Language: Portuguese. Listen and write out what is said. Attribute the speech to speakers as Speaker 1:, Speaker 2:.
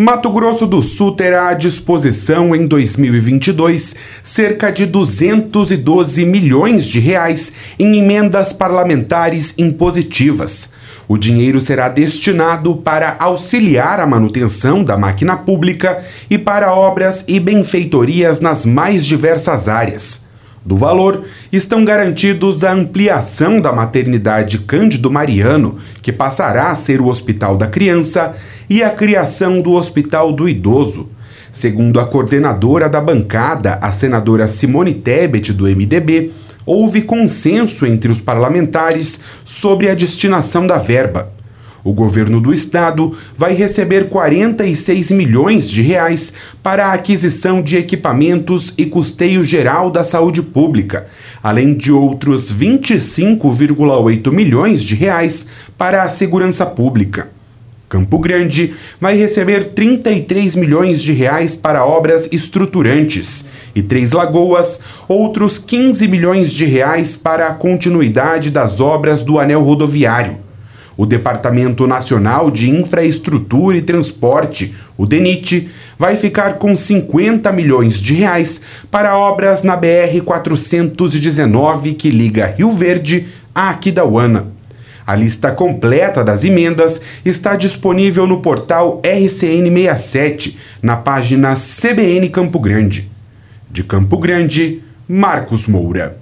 Speaker 1: Mato Grosso do Sul terá à disposição em 2022 cerca de 212 milhões de reais em emendas parlamentares impositivas. O dinheiro será destinado para auxiliar a manutenção da máquina pública e para obras e benfeitorias nas mais diversas áreas. Do valor, estão garantidos a ampliação da maternidade Cândido Mariano, que passará a ser o Hospital da Criança, e a criação do Hospital do Idoso. Segundo a coordenadora da bancada, a senadora Simone Tebet, do MDB, houve consenso entre os parlamentares sobre a destinação da verba. O governo do estado vai receber 46 milhões de reais para a aquisição de equipamentos e custeio geral da saúde pública, além de outros 25,8 milhões de reais para a segurança pública. Campo Grande vai receber 33 milhões de reais para obras estruturantes e Três Lagoas outros 15 milhões de reais para a continuidade das obras do anel rodoviário. O Departamento Nacional de Infraestrutura e Transporte, o DENIT, vai ficar com 50 milhões de reais para obras na BR 419 que liga Rio Verde a Aquidauana. A lista completa das emendas está disponível no portal RCN67, na página CBN Campo Grande. De Campo Grande, Marcos Moura.